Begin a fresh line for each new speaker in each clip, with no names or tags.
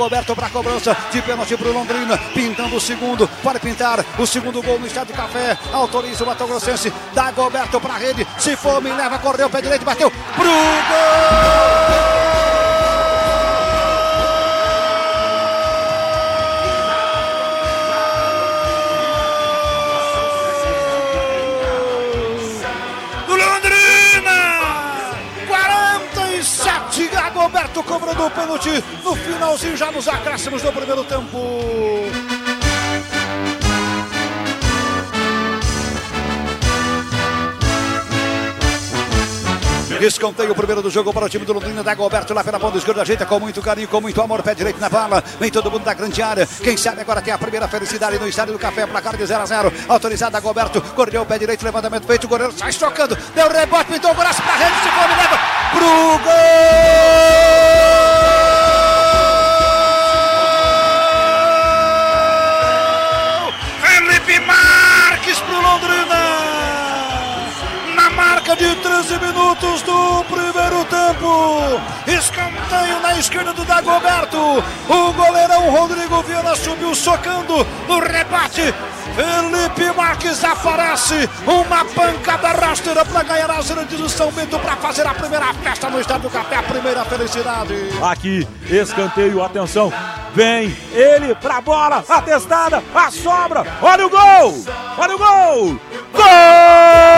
Dagoberto para cobrança de pênalti para o Londrina, pintando o segundo, pode pintar o segundo gol no Estádio Café, autoriza o Mato Grossense, Dagoberto para a rede, se for, me leva, correu, pé direito, bateu, pro gol! Roberto cobrando o pênalti no finalzinho, já nos acréscimos do primeiro tempo. Escanteio primeiro do jogo para o time do Londrina. Da Roberto lá pela ponta esquerda. Ajeita com muito carinho, com muito amor. Pé direito na bala. Vem todo mundo da grande área. Quem sabe agora tem a primeira felicidade no estádio do Café. Placar de 0 a 0. Autorizado a Roberto. Correu o pé direito. Levantamento feito. O goleiro sai estocando. Deu rebote. Pintou o braço para a rede. Se for, leva pro gol! Marca de 13 minutos do primeiro tempo. Escanteio na esquerda do Dagoberto. O goleirão Rodrigo Viana subiu socando no rebate. Felipe Marques aparece. Uma pancada rasteira para ganhar a zona de São Bento para fazer a primeira festa no Estádio do Café. A primeira felicidade.
Aqui, escanteio, atenção. Vem ele bola, a testada, a sobra. Olha o gol! Olha o gol! Gol!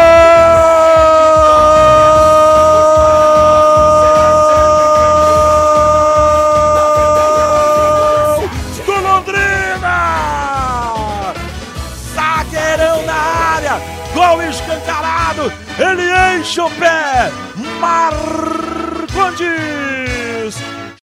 gol escancarado, ele enche o pé, Marcondes!